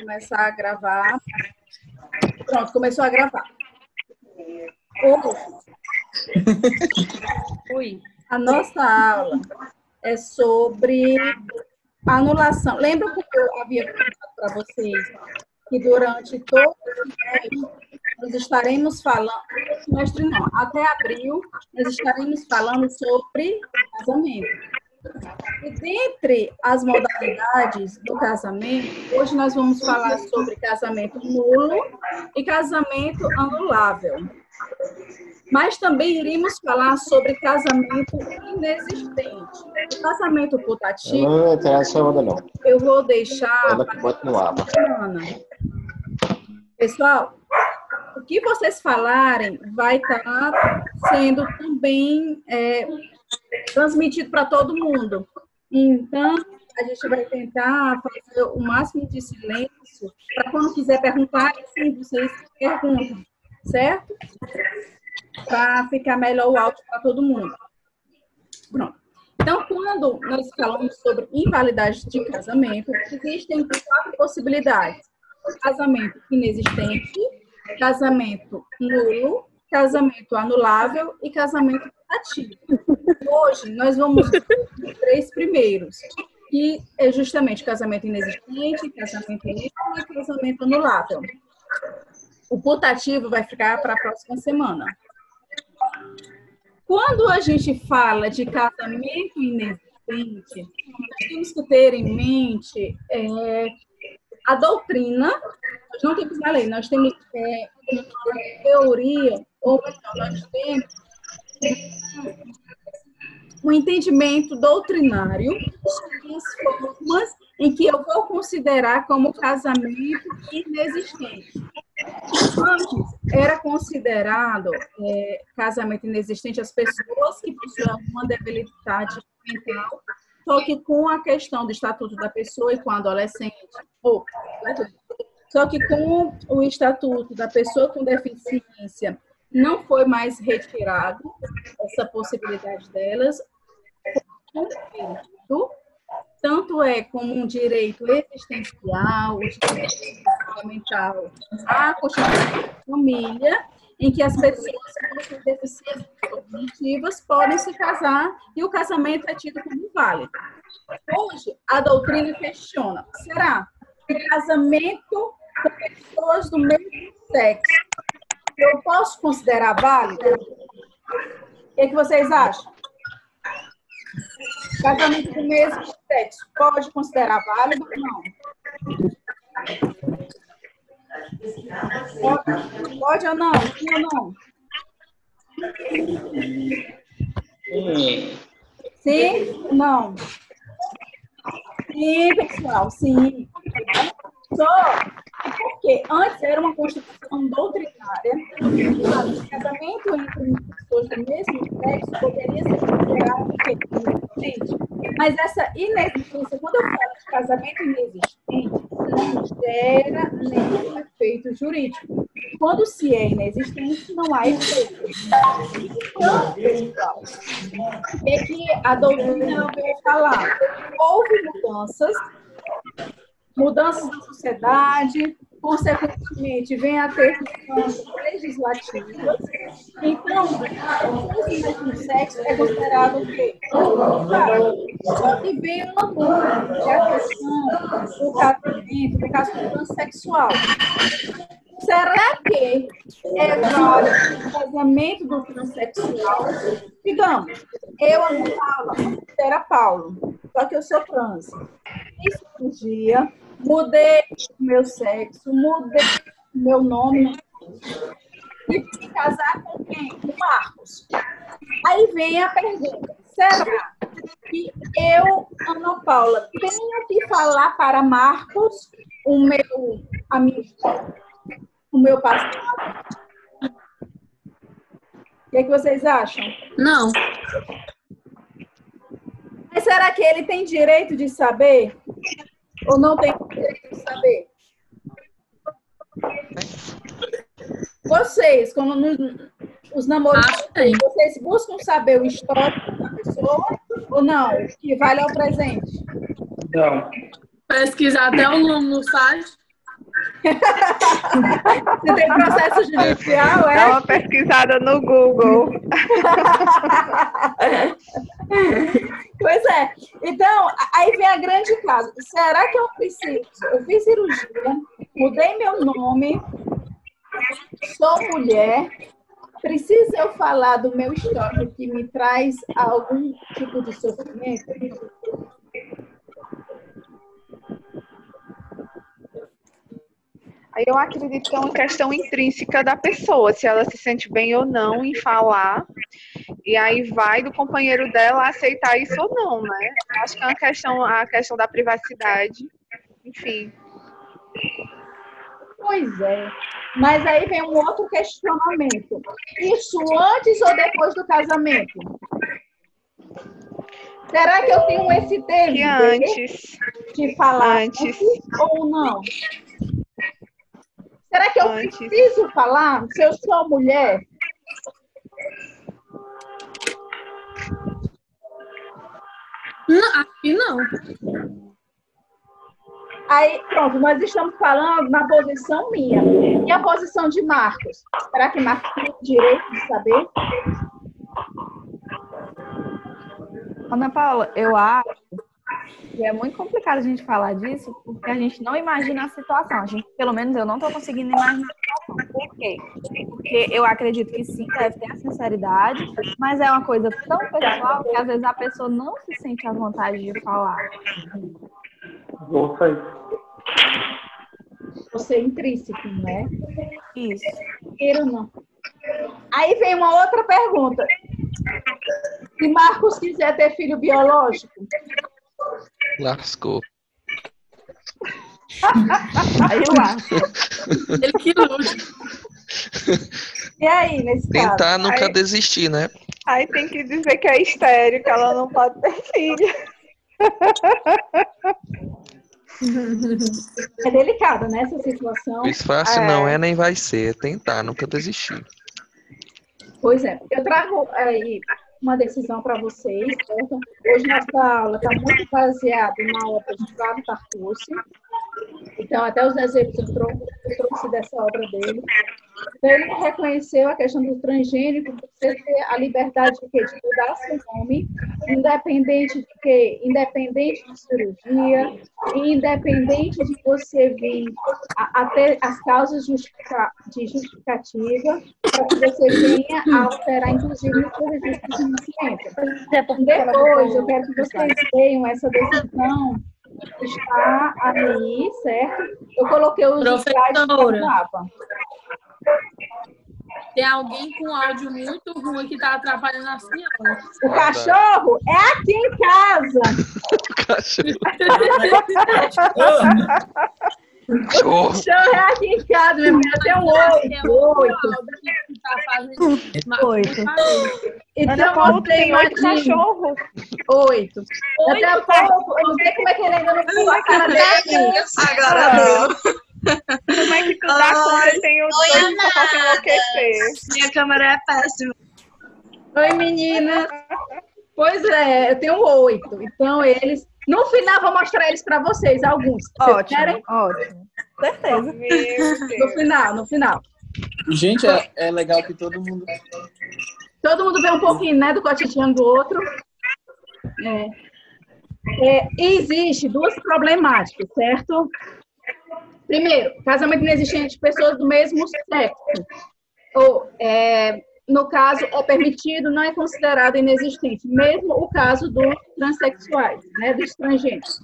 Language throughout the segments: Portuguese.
começar a gravar. Pronto, começou a gravar. Ui, a nossa aula é sobre anulação. Lembra que eu havia falado para vocês que durante todo o semestre nós estaremos falando, semestre não, até abril, nós estaremos falando sobre casamento. E dentre as modalidades do casamento, hoje nós vamos falar sobre casamento nulo e casamento anulável. Mas também iremos falar sobre casamento inexistente. O casamento putativo. Eu não não. Eu vou deixar. Ar. Pessoal, o que vocês falarem vai estar sendo também é, transmitido para todo mundo. Então, a gente vai tentar fazer o máximo de silêncio para quando quiser perguntar, sim, vocês perguntam, certo? Para ficar melhor o áudio para todo mundo. Pronto. Então, quando nós falamos sobre invalidade de casamento, existem quatro possibilidades: casamento inexistente, casamento nulo, casamento anulável e casamento ativo. Hoje, nós vamos os três primeiros, que é justamente casamento inexistente, casamento nulo e casamento anulável. O putativo vai ficar para a próxima semana. Quando a gente fala de casamento inexistente, nós temos que ter em mente é, a doutrina, nós não temos na lei, nós temos é, teoria, ou nós temos um entendimento doutrinário sobre as formas em que eu vou considerar como casamento inexistente. Antes, era considerado é, casamento inexistente as pessoas que possuem uma debilidade mental, só que com a questão do estatuto da pessoa e com a adolescente, ou, só que com o estatuto da pessoa com deficiência não foi mais retirado essa possibilidade delas, tanto é como um direito existencial, fundamental à constituição da família, em que as pessoas com deficiências cognitivas podem se casar e o casamento é tido como válido. Hoje, a doutrina questiona: será que casamento com pessoas do mesmo sexo eu posso considerar válido? O que, é que vocês acham? Casamento do mesmo sexo pode considerar válido ou não? Pode, pode ou não? Sim ou não? Sim? Não. Sim, pessoal, sim. Só porque antes era uma constituição doutrinária, o casamento entre pessoas do mesmo sexo poderia ser considerado inexistente. Mas essa inexistência, quando eu falo de casamento inexistente, não gera nenhum efeito jurídico. Quando se é inexistente, não há efeito. Então, o que, a doutrina veio falar? Houve mudanças mudanças na sociedade, consequentemente, vem a ter legislativas. Então, o sexo é considerado o quê? Só que vem uma dúvida, que é a questão do casamento, do caso transexual. Será que é válido o casamento do transexual? Digamos, eu, Ana Paula, era Paulo, só que eu sou trans. Um mudei meu sexo, mudei meu nome e fui casar com quem? Com Marcos. Aí vem a pergunta: será que eu, Ana Paula, tenho que falar para Marcos o meu amigo, o meu passado? O que, é que vocês acham? Não. Mas será que ele tem direito de saber? Ou não tem saber? Vocês, como no, os namorados, ah, vocês buscam saber o histórico da pessoa ou não? Que vale ao presente? Não. Pesquisar até o nome no site? Se tem processo judicial, Dá é? uma pesquisada no Google. Pois é. Então, a- aí vem a grande casa. Será que eu preciso? Eu fiz cirurgia, mudei meu nome, sou mulher. Precisa eu falar do meu histórico que me traz algum tipo de sofrimento? Aí eu acredito que é uma questão intrínseca da pessoa, se ela se sente bem ou não em falar. E aí vai do companheiro dela aceitar isso ou não, né? Acho que é uma questão, a questão da privacidade. Enfim. Pois é. Mas aí vem um outro questionamento. Isso antes ou depois do casamento? Será que eu tenho esse Que dever antes. de falar Antes. ou não? Será que eu Antes. preciso falar se eu sou mulher? Não, aqui não. Aí, pronto, nós estamos falando na posição minha. E a posição de Marcos? Será que Marcos tem o direito de saber? Ana Paula, eu acho que é muito complicado a gente falar disso, porque a gente não imagina a situação. A gente, pelo menos eu não estou conseguindo imaginar a situação. Por quê? Porque eu acredito que sim, deve ter a sinceridade, mas é uma coisa tão pessoal que às vezes a pessoa não se sente à vontade de falar. Vou sair. Você é intrínseco, né? Isso. Queira ou não. Aí vem uma outra pergunta. Se Marcos quiser ter filho biológico, Lascou. Aí eu acho. Ele que lute. E aí, nesse caso? Tentar nunca Aí- desistir, né? Aí tem que dizer que é estéreo, que ela não pode ter filho. É delicada, né, essa situação. Pois fácil É. não é nem vai ser. É tentar nunca desistir. Pois é, eu trago aí uma decisão para vocês, certo? Hoje nossa aula está muito baseada na obra de Flávio Tartucci. Então, até os exemplos trouxe dessa obra dele. Então, ele reconheceu a questão do transgênico, você ter a liberdade de, quê? de mudar seu nome, independente de quê? Independente de cirurgia, independente de você vir a, a ter as causas justifica- de justificativa, para que você venha a alterar, inclusive, o seu registro de nascimento. Depois, eu quero que vocês tenham essa decisão está aí, certo? Eu coloquei os Professora. no mapa. Tem alguém com áudio muito ruim que tá atrapalhando a senhora. O cachorro é aqui em casa. O Cachorro. cachorro é aqui em casa, minha mulher tem um oito. Oito. Que Oito. Ana Então, Paula tem oito cachorros. Oito. Daqui a pouco, eu não sei como é que ele ainda não pulou a cara dele. Agora deu. Como é que tu dá conta? Tem os Oi, dois posso enlouquecer. Minha câmera é péssima. Oi, meninas. Pois é, eu tenho oito. Então, eles. No final, vou mostrar eles para vocês, alguns. Vocês Ótimo, querem? ótimo. Certeza. No final, no final. Gente, é, é legal que todo mundo. Todo mundo vê um pouquinho, né, do cotidiano do outro. É. É, existe duas problemáticas, certo? Primeiro, casamento inexistente de pessoas do mesmo sexo. Ou, é, no caso, é permitido, não é considerado inexistente. Mesmo o caso dos transexuais, né, dos estrangeiros.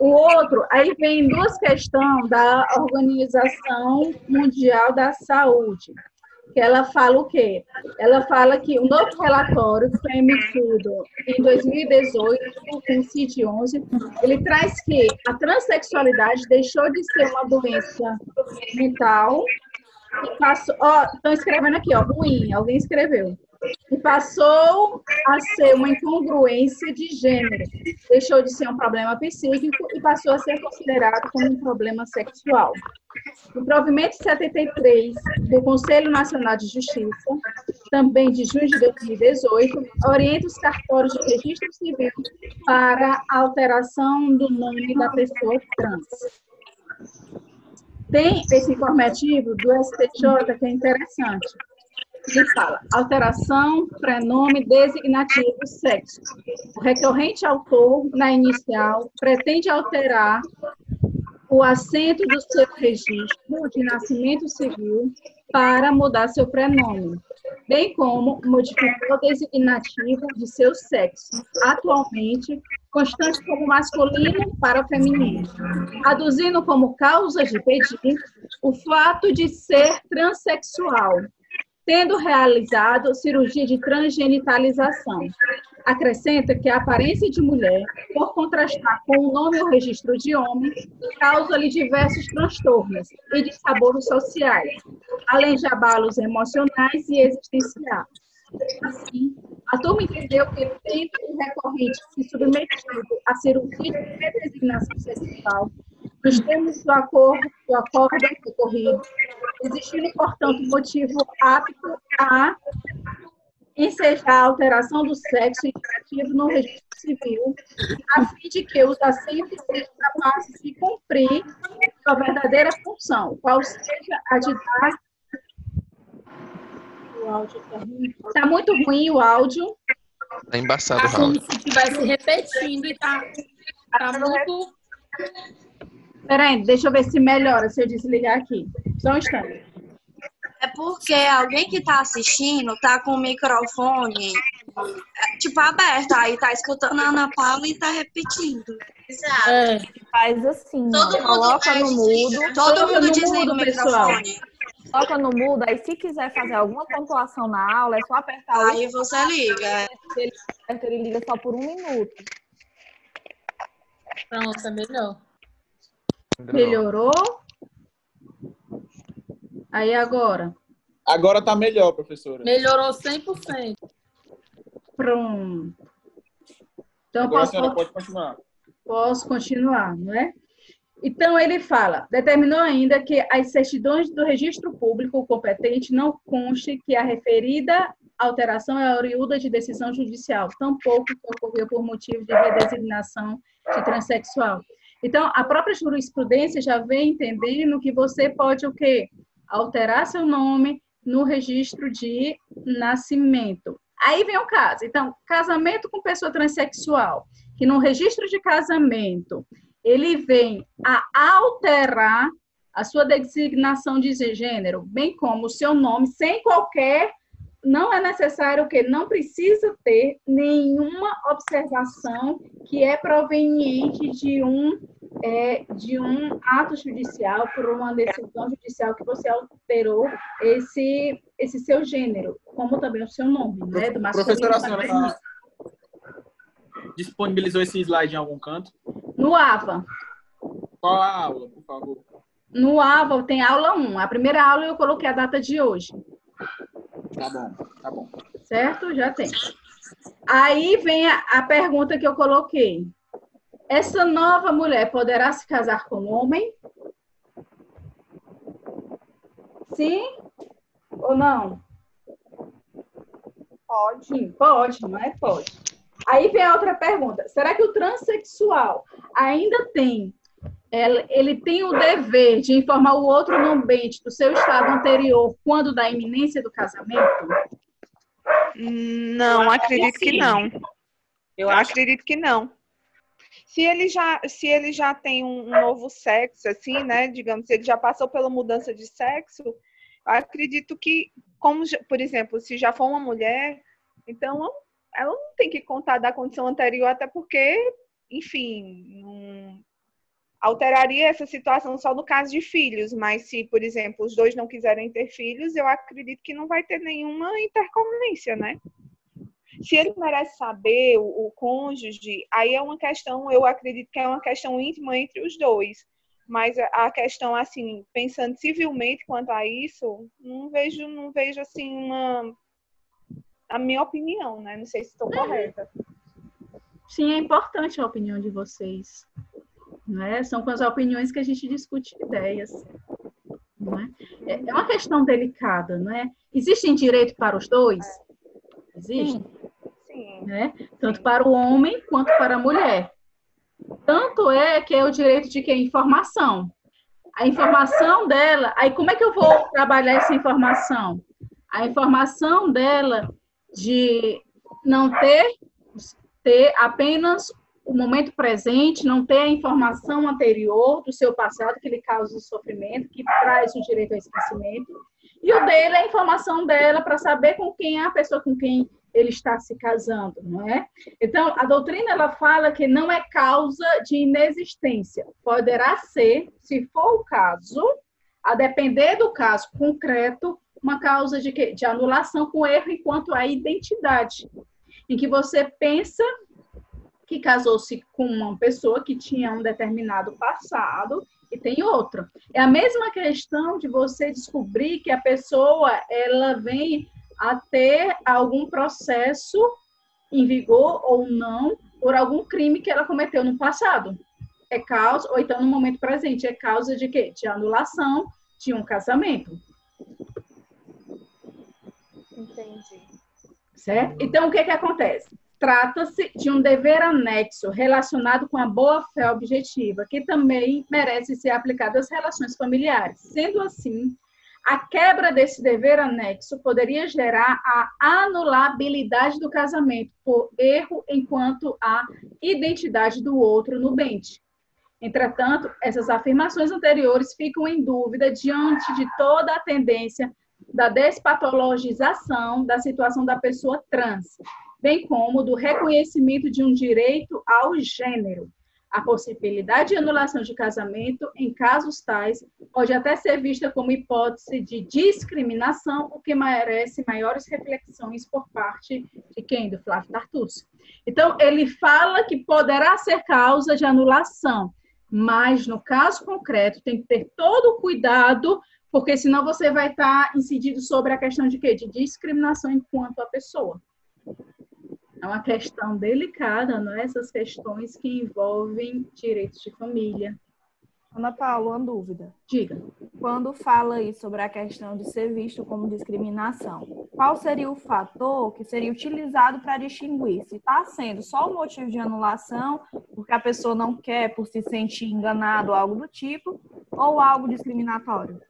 O outro, aí vem duas questões da Organização Mundial da Saúde, que ela fala o quê? Ela fala que o novo relatório que foi emitido em 2018, com o CID-11, ele traz que a transexualidade deixou de ser uma doença mental estão escrevendo aqui, ó, ruim, alguém escreveu. E passou a ser uma incongruência de gênero. Deixou de ser um problema psíquico e passou a ser considerado como um problema sexual. O provimento 73 do Conselho Nacional de Justiça, também de junho de 2018, orienta os cartórios de registro civil para a alteração do nome da pessoa trans. Tem esse informativo do STJ que é interessante. Ele fala alteração, prenome, designativo, sexo. O recorrente autor, na inicial, pretende alterar o assento do seu registro de nascimento civil para mudar seu prenome, bem como modificar o designativo de seu sexo, atualmente constante como masculino para feminino, aduzindo como causa de pedir o fato de ser transexual, tendo realizado cirurgia de transgenitalização. Acrescenta que a aparência de mulher, por contrastar com o nome ou registro de homem, causa-lhe diversos transtornos e dissabores sociais, além de abalos emocionais e existenciais. Assim, a turma entendeu que, o recorrente se submetido à cirurgia de redesignação sexual, nos termos do acordo, do acordo ocorrido, existindo, portanto, motivo apto a ensejar a alteração do sexo indicativo no registro civil, a fim de que os assentes sejam capazes de cumprir sua verdadeira função, qual seja a de dar. O áudio está ruim. Está muito ruim o áudio. Tá embaçado o Tá como áudio. se estivesse repetindo e tá, tá muito. Peraí, deixa eu ver se melhora, se eu desligar aqui. Só um instante. É porque alguém que tá assistindo tá com o microfone é, tipo aberto, aí tá escutando a Ana Paula e tá repetindo. Exato. É, Faz assim, Todo ó, mundo coloca no mudo, Todo Coloca mundo desliga o pessoal. microfone. coloca no mudo, aí se quiser fazer alguma pontuação na aula, é só apertar o Aí você liga. é. aperto, ele liga só por um minuto. pronto, é melhor. Melhorou? Aí agora. Agora tá melhor, professora. Melhorou 100%. Pronto. Então, Agora a posso, senhora pode continuar. posso continuar, não é? Então, ele fala, determinou ainda que as certidões do registro público competente não conste que a referida alteração é oriunda de decisão judicial, tampouco que ocorreu por motivo de redesignação de transexual. Então, a própria jurisprudência já vem entendendo que você pode o quê? Alterar seu nome no registro de nascimento. Aí vem o caso. Então, casamento com pessoa transexual, que no registro de casamento ele vem a alterar a sua designação de gênero, bem como o seu nome, sem qualquer. Não é necessário que não precisa ter nenhuma observação que é proveniente de um é, de um ato judicial por uma decisão judicial que você alterou esse esse seu gênero, como também o seu nome, né, do Professora, a senhora tá- disponibilizou esse slide em algum canto? No AVA, Qual a aula, por favor? no AVA tem aula 1. A primeira aula eu coloquei a data de hoje. Tá bom, tá bom. certo? Já tem. Aí vem a, a pergunta que eu coloquei. Essa nova mulher poderá se casar com um homem? Sim ou não? Pode. Sim, pode, não é? Pode. Aí vem a outra pergunta. Será que o transexual ainda tem ele, tem o dever de informar o outro numbente do seu estado anterior quando da iminência do casamento? Não, acredito que não. Eu acredito que não. Se ele já, se ele já tem um, um novo sexo, assim, né? Digamos, se ele já passou pela mudança de sexo, eu acredito que, como, por exemplo, se já for uma mulher, então ela não tem que contar da condição anterior, até porque, enfim, não alteraria essa situação só no caso de filhos, mas se, por exemplo, os dois não quiserem ter filhos, eu acredito que não vai ter nenhuma intercorrência, né? Se ele merece saber, o, o cônjuge, aí é uma questão, eu acredito que é uma questão íntima entre os dois. Mas a- a questão, assim, pensando civilmente quanto a isso, não vejo, não vejo assim, uma. A minha opinião, né? Não sei se estou correta. Sim, é importante a opinião de vocês. Né? São com as opiniões que a gente discute ideias. É? É é uma questão delicada, não é? Existem direito para os dois? Existe. Sim. Né? Tanto para o homem quanto para a mulher. Tanto é que é o direito de que? Informação. A informação dela, aí como é que eu vou trabalhar essa informação? A informação dela de não ter, ter apenas o momento presente, não ter a informação anterior do seu passado que lhe causa o sofrimento, que traz o direito ao esquecimento. E o dele é a informação dela para saber com quem é a pessoa com quem ele está se casando, não é? Então, a doutrina ela fala que não é causa de inexistência. Poderá ser, se for o caso, a depender do caso concreto, uma causa de, de anulação com erro enquanto à identidade, em que você pensa que casou-se com uma pessoa que tinha um determinado passado e tem outra. É a mesma questão de você descobrir que a pessoa ela vem a ter algum processo em vigor ou não por algum crime que ela cometeu no passado. É causa, ou então no momento presente, é causa de quê? De anulação de um casamento. Entendi. Certo? Então, o que, que acontece? Trata-se de um dever anexo relacionado com a boa-fé objetiva, que também merece ser aplicado às relações familiares. Sendo assim, a quebra desse dever anexo poderia gerar a anulabilidade do casamento por erro enquanto à identidade do outro no bente. Entretanto, essas afirmações anteriores ficam em dúvida diante de toda a tendência da despatologização da situação da pessoa trans, bem como do reconhecimento de um direito ao gênero, a possibilidade de anulação de casamento, em casos tais, pode até ser vista como hipótese de discriminação, o que merece maiores reflexões por parte de quem? Do Flávio Tartucci. Então, ele fala que poderá ser causa de anulação, mas no caso concreto tem que ter todo o cuidado, porque senão você vai estar incidindo sobre a questão de quê? De discriminação enquanto a pessoa. É uma questão delicada, não é? Essas questões que envolvem direitos de família. Ana Paula, uma dúvida. Diga. Quando fala aí sobre a questão de ser visto como discriminação, qual seria o fator que seria utilizado para distinguir se está sendo só o motivo de anulação, porque a pessoa não quer por se sentir enganado ou algo do tipo, ou algo discriminatório?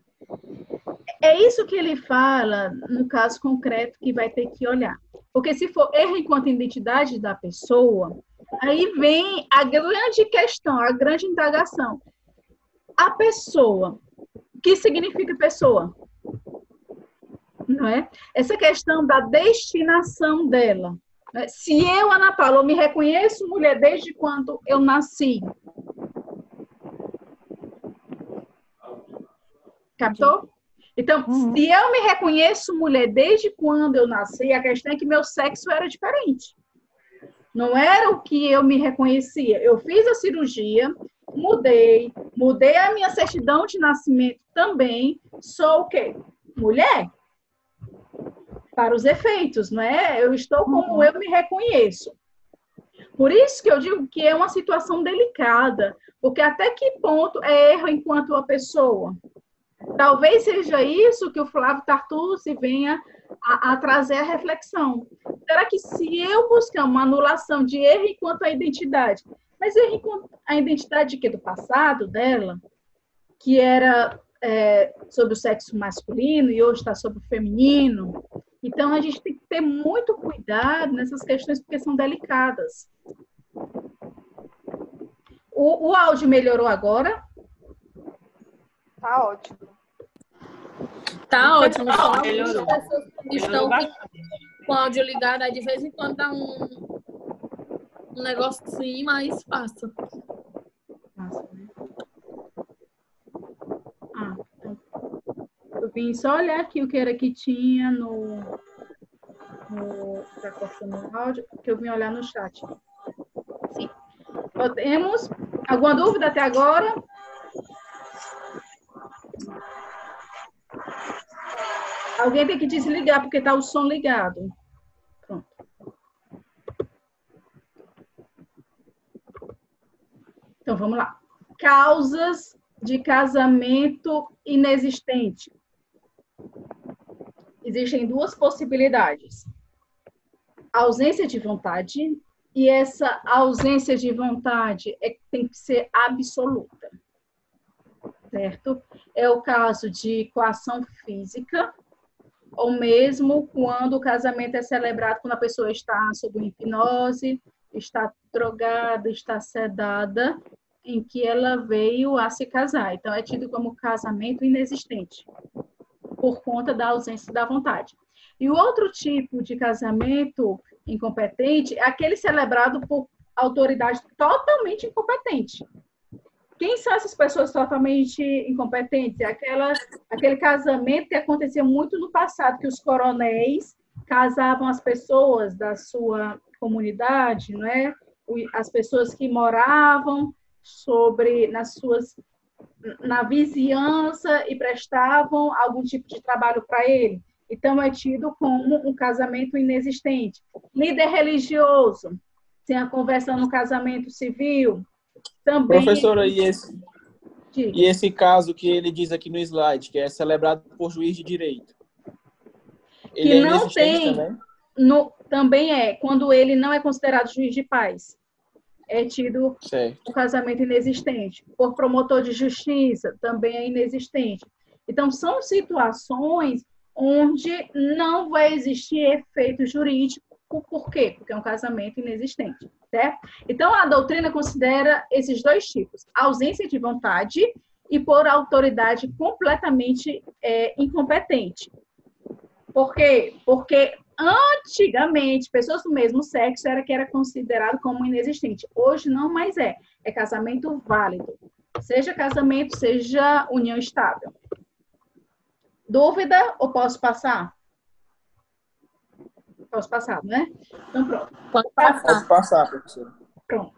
É isso que ele fala no caso concreto que vai ter que olhar. Porque se for erro enquanto identidade da pessoa, aí vem a grande questão, a grande indagação. A pessoa, o que significa pessoa? Não é? Essa questão da destinação dela. Né? Se eu, Ana Paula, eu me reconheço mulher desde quando eu nasci. Captou? Então, uhum. se eu me reconheço mulher desde quando eu nasci, a questão é que meu sexo era diferente. Não era o que eu me reconhecia. Eu fiz a cirurgia, mudei, mudei a minha certidão de nascimento também. Sou o quê? Mulher. Para os efeitos, não é? Eu estou como uhum. eu me reconheço. Por isso que eu digo que é uma situação delicada, porque até que ponto é erro enquanto a pessoa? Talvez seja isso que o Flávio Tartucci venha a, a, trazer a reflexão. Será que se eu buscar uma anulação de erro enquanto a identidade, mas erro enquanto a identidade que do passado dela, que era é, sobre o sexo masculino e hoje está sobre o feminino, então a gente tem que ter muito cuidado nessas questões porque são delicadas. O, o áudio melhorou agora? Tá ótimo. Tá ótimo. Só pessoas que estão com o áudio ligado, aí de vez em quando dá um, um negócio assim, mas passa. Passa, né? Ah, então. Eu vim só olhar aqui o que era que tinha no. no tá cortando o áudio, que eu vim olhar no chat. Sim. Podemos. Alguma dúvida até agora? Alguém tem que desligar porque está o som ligado. Pronto. Então, vamos lá. Causas de casamento inexistente. Existem duas possibilidades. Ausência de vontade e essa ausência de vontade é, tem que ser absoluta. certo? É o caso de coação física, ou mesmo quando o casamento é celebrado quando a pessoa está sob hipnose, está drogada, está sedada, em que ela veio a se casar. Então, é tido como casamento inexistente, por conta da ausência da vontade. E o outro tipo de casamento incompetente é aquele celebrado por autoridade totalmente incompetente. Quem são essas pessoas totalmente incompetentes? É aquela, aquele casamento que acontecia muito no passado, que os coronéis casavam as pessoas da sua comunidade, não é? As pessoas que moravam sobre nas suas na vizinhança e prestavam algum tipo de trabalho para ele. Então é tido como um casamento inexistente. Líder religioso, sem a conversão no casamento civil, também. Professora, e esse, e esse caso que ele diz aqui no slide, que é celebrado por juiz de direito? Ele que é não tem. Também? No, também é, quando ele não é considerado juiz de paz. É tido certo. o casamento inexistente. Por promotor de justiça, também é inexistente. Então, são situações onde não vai existir efeito jurídico. Por quê? Porque é um casamento inexistente, certo? Então, a doutrina considera esses dois tipos: ausência de vontade e por autoridade completamente é, incompetente. Por quê? Porque antigamente, pessoas do mesmo sexo era que era considerado como inexistente. Hoje não mais é. É casamento válido. Seja casamento, seja união estável. Dúvida ou posso passar? Posso passar, né? Então, pronto. Pode passar. Pode passar, professora. Pronto.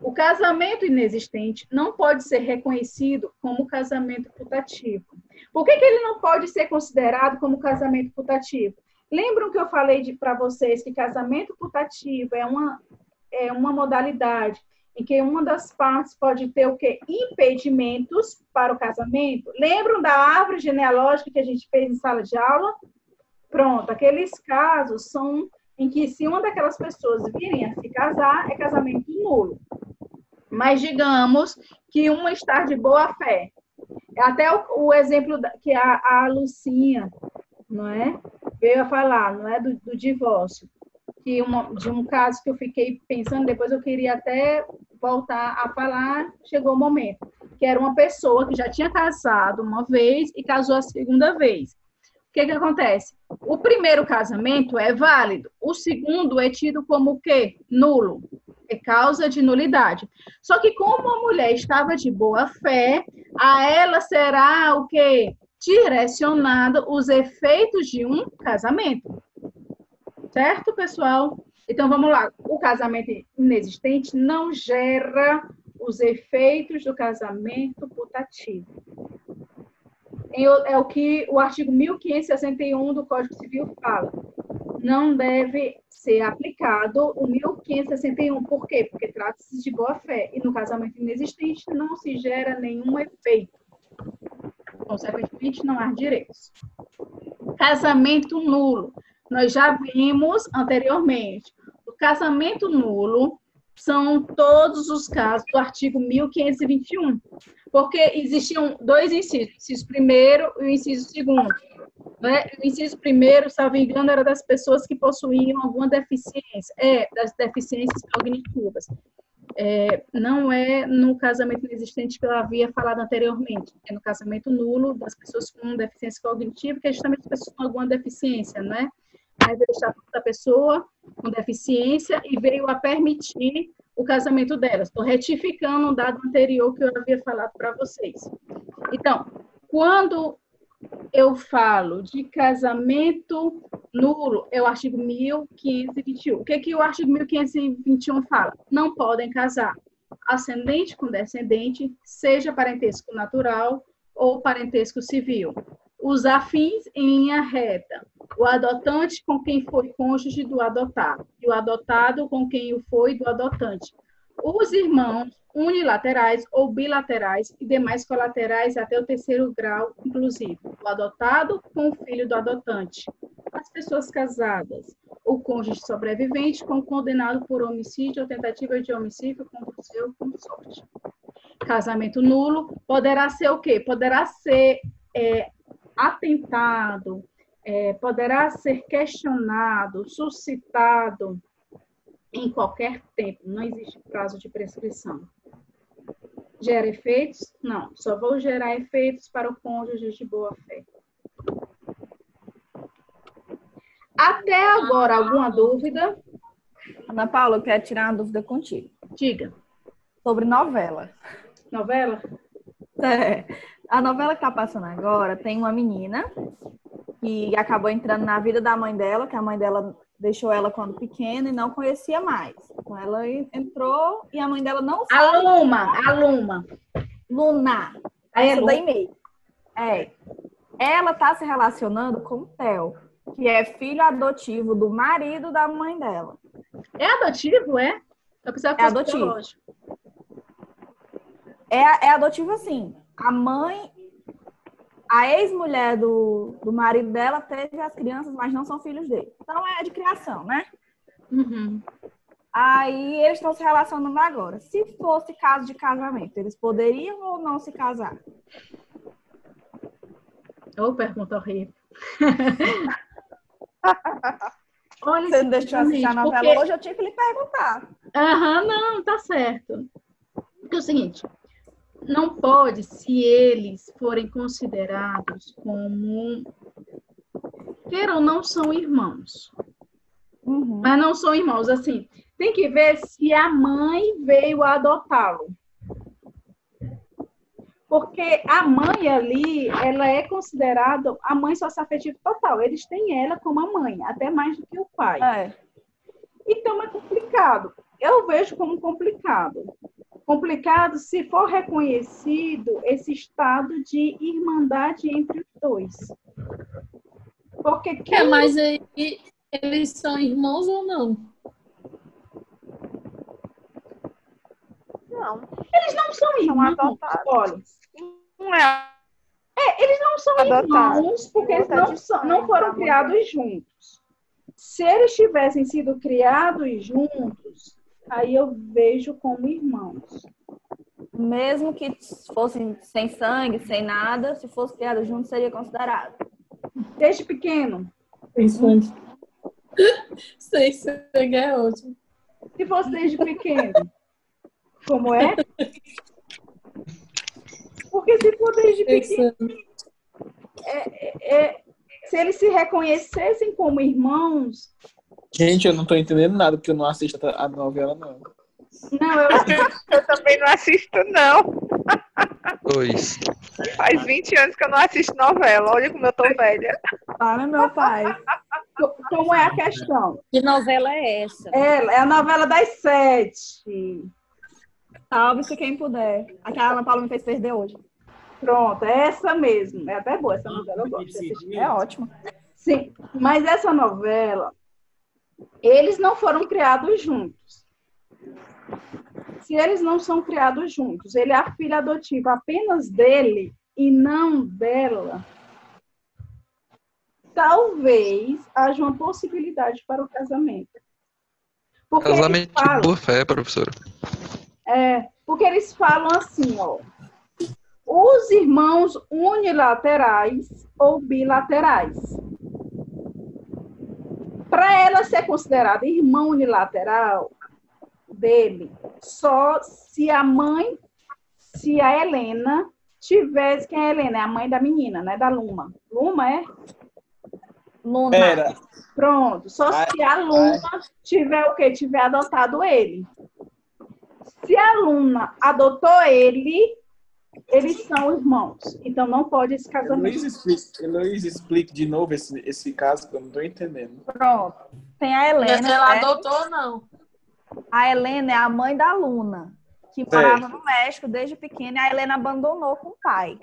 O casamento inexistente não pode ser reconhecido como casamento putativo. Por que, que ele não pode ser considerado como casamento putativo? Lembram que eu falei para vocês que casamento putativo é uma, é uma modalidade em que uma das partes pode ter o quê? Impedimentos para o casamento. Lembram da árvore genealógica que a gente fez em sala de aula? Pronto, aqueles casos são em que se uma daquelas pessoas virem a se casar, é casamento nulo. Mas digamos que uma está de boa fé. Até o, o exemplo que a, a Lucinha, não é? Veio a falar, não é? Do, do divórcio. Que uma, de um caso que eu fiquei pensando, depois eu queria até voltar a falar, chegou o momento. Que era uma pessoa que já tinha casado uma vez e casou a segunda vez. O que, que acontece? O primeiro casamento é válido, o segundo é tido como o quê? Nulo. É causa de nulidade. Só que como a mulher estava de boa fé, a ela será o quê? Direcionado os efeitos de um casamento. Certo, pessoal? Então vamos lá. O casamento inexistente não gera os efeitos do casamento putativo. É o que o artigo 1561 do Código Civil fala. Não deve ser aplicado o 1561. Por quê? Porque trata-se de boa-fé. E no casamento inexistente não se gera nenhum efeito. Consequentemente, não há direitos. Casamento nulo. Nós já vimos anteriormente casamento nulo são todos os casos do artigo 1521, porque existiam dois incisos, o inciso primeiro e o inciso segundo. Né? O inciso primeiro, salvo engano, era das pessoas que possuíam alguma deficiência, é, das deficiências cognitivas. É, não é no casamento inexistente que eu havia falado anteriormente, é no casamento nulo das pessoas com deficiência cognitiva, que é justamente as pessoas com alguma deficiência, né? Aí veio o estatuto da pessoa com deficiência e veio a permitir o casamento delas. Estou retificando um dado anterior que eu havia falado para vocês. Então, quando eu falo de casamento nulo, é o artigo 1521. O que, que o artigo 1521 fala? Não podem casar ascendente com descendente, seja parentesco natural ou parentesco civil. Os afins em linha reta, o adotante com quem foi cônjuge do adotado, e o adotado com quem o foi do adotante. Os irmãos unilaterais ou bilaterais e demais colaterais até o terceiro grau, inclusive. O adotado com o filho do adotante. As pessoas casadas. O cônjuge sobrevivente com condenado por homicídio ou tentativa de homicídio contra o seu consorte. casamento nulo, poderá ser o quê? Poderá ser é, atentado, é, poderá ser questionado, suscitado em qualquer tempo, não existe prazo de prescrição. Gera efeitos? Não, só vou gerar efeitos para o cônjuge de boa fé. Até agora, alguma dúvida? Ana Paula, eu quero tirar uma dúvida contigo. Diga. Sobre novela. Novela? É. A novela que tá passando agora tem uma menina que acabou entrando na vida da mãe dela, que a mãe dela deixou ela quando pequena e não conhecia mais. Então ela entrou e a mãe dela não sabe. A Luma, a Luma. Luna. É, Essa daí mesmo. É. Ela tá se relacionando com o Theo, que é filho adotivo do marido da mãe dela. É adotivo, é? Eu é adotivo. É, é adotivo assim. A mãe a ex-mulher do, do marido dela teve as crianças, mas não são filhos dele. Então é de criação, né? Uhum. Aí eles estão se relacionando agora. Se fosse caso de casamento, eles poderiam ou não se casar? Ou oh, pergunta horrível. Olha, Você não deixou assistir a novela porque... hoje, eu tinha que lhe perguntar. Aham, não, tá certo. Porque é o seguinte, não pode, se eles forem considerados como. Queiram não são irmãos. Uhum. Mas não são irmãos. Assim, tem que ver se a mãe veio adotá-lo. Porque a mãe ali, ela é considerada a mãe socioafetiva total. Eles têm ela como a mãe, até mais do que o pai. É. Então é complicado. Eu vejo como complicado complicado se for reconhecido esse estado de irmandade entre os dois. Porque quem... É, mas aí, eles são irmãos ou não? Não. Eles não são irmãos. São Olha. Não é. é. eles não são adotados. irmãos porque eles não, são, não foram criados juntos. Se eles tivessem sido criados juntos, aí eu vejo como irmãos. Mesmo que fossem sem sangue, sem nada, se fosse criado junto, seria considerado. Desde pequeno. Sem sangue. sem sangue é ótimo. Se fosse desde pequeno. Como é? Porque se for desde pequeno. É, é, é, se eles se reconhecessem como irmãos, Gente, eu não tô entendendo nada, porque eu não assisto a novela, não. Não, eu, eu também não assisto, não. Pois. Faz 20 anos que eu não assisto novela. Olha como eu tô velha. Para, meu pai. Como é a questão? Que novela é essa? É, é a novela das sete. Salve-se quem puder. Aquela Ana Paula me fez perder hoje. Pronto, é essa mesmo. É até boa essa novela, eu gosto É ótimo. Sim, mas essa novela, eles não foram criados juntos. Se eles não são criados juntos, ele é a filha adotiva apenas dele e não dela, talvez haja uma possibilidade para o casamento. Porque casamento falam, de boa fé, professora. É, porque eles falam assim, ó. Os irmãos unilaterais ou bilaterais ser considerada irmã unilateral dele, só se a mãe, se a Helena tivesse, quem é a Helena? É a mãe da menina, né? Da Luma. Luma é? Luna. Era. Pronto. Só ai, se a Luma ai. tiver o quê? Tiver adotado ele. Se a Luna adotou ele, eles são irmãos. Então não pode esse casamento. Heloísa explique, explique de novo esse, esse caso que eu não estou entendendo. Pronto. Tem a Helena. Mas ela adotou ou não? A Helena é a mãe da Luna, que morava no México desde pequena e a Helena abandonou com o pai.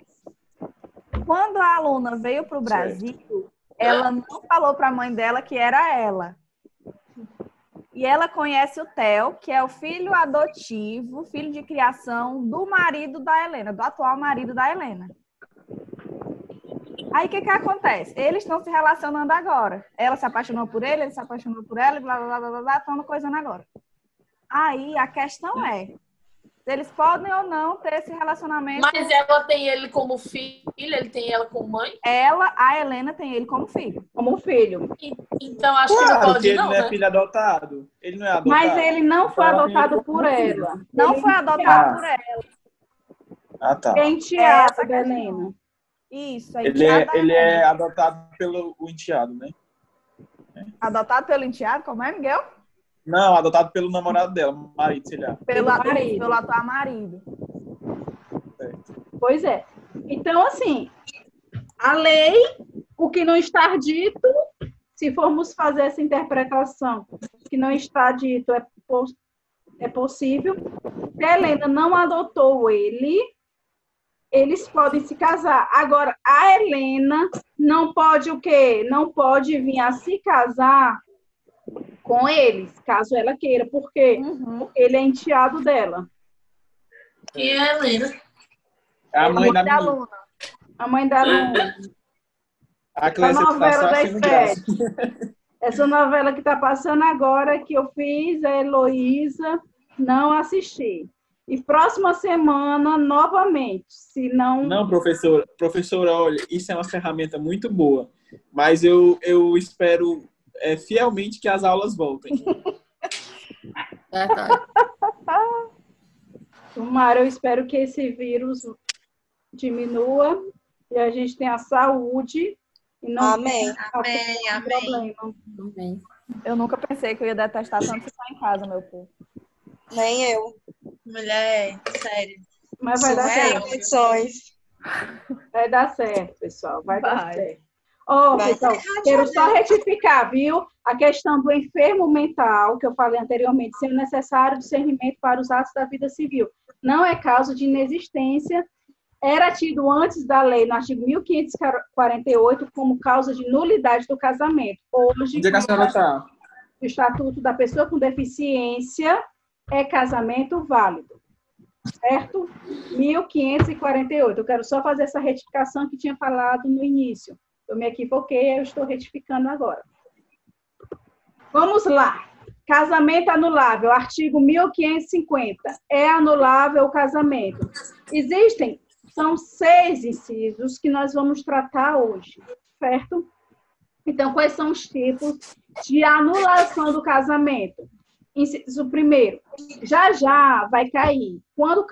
Quando a Luna veio para o Brasil, certo. ela não falou para a mãe dela que era ela. E ela conhece o Theo, que é o filho adotivo, filho de criação do marido da Helena, do atual marido da Helena. Aí o que, que acontece? Eles estão se relacionando agora. Ela se apaixonou por ele, ele se apaixonou por ela, e blá blá blá blá blá, estão coisando agora. Aí a questão é: Eles podem ou não ter esse relacionamento. Mas ela tem ele como filho, ele tem ela como mãe? Ela, a Helena, tem ele como filho. Como filho. então acho claro, que não pode, ele não, não é né? filho adotado. Ele não é adotado. Mas ele não foi Então, adotado ele- por ela. Não Ele foi adotado Ah. por ela. Ah, tá. É enteada Essa da. Helena. Isso, Ele é, ele Helena. é adotado pelo o enteado, né? Adotado pelo enteado, como é, Miguel? Não, adotado pelo namorado dela, marido, sei lá. Pelo, marido. pelo atual marido. Pois é. Então, assim, a lei, o que não está dito, se formos fazer essa interpretação, o que não está dito é, é possível. Se a Helena não adotou ele, eles podem se casar. Agora, a Helena não pode o quê? Não pode vir a se casar com eles, caso ela queira, porque Uhum. ele é enteado dela. E a Helena? É a mãe da da aluna. A mãe da Luna. A tá novela só das graça. Essa novela que está passando agora, que eu fiz, a Heloísa, não assisti. E próxima semana, novamente, se não... Não, professora. Professora, olha, isso é uma ferramenta muito boa. Mas eu, eu espero é, fielmente que as aulas voltem. Verdade. Tomara, eu espero que esse vírus diminua e a gente tenha saúde e não Amém. tenha Amém, amém. problema. Também. Eu nunca pensei que eu ia detestar tanto ficar em casa, meu povo. Nem eu. Mulher, sério. Mas vai dar Sem certo. condições. Vai dar certo, pessoal. Vai, dar Vai. certo. Ó, pessoal, ser quero só retificar, viu? A questão do enfermo mental, que eu falei anteriormente, sendo necessário discernimento para os atos da vida civil. Não é causa de inexistência. Era tido antes da lei, no artigo 1548, como causa de nulidade do casamento. Hoje, Onde é que a senhora tá? o Estatuto da Pessoa com Deficiência é casamento válido. Certo? 1548. Eu quero só fazer essa retificação que tinha falado no início. Eu me equivoquei, eu estou retificando agora. Vamos lá. Casamento anulável, artigo 1550. É anulável o casamento. Existem, são seis incisos que nós vamos tratar hoje, certo? Então, quais são os tipos de anulação do casamento? Inciso primeiro, já já vai cair. Quando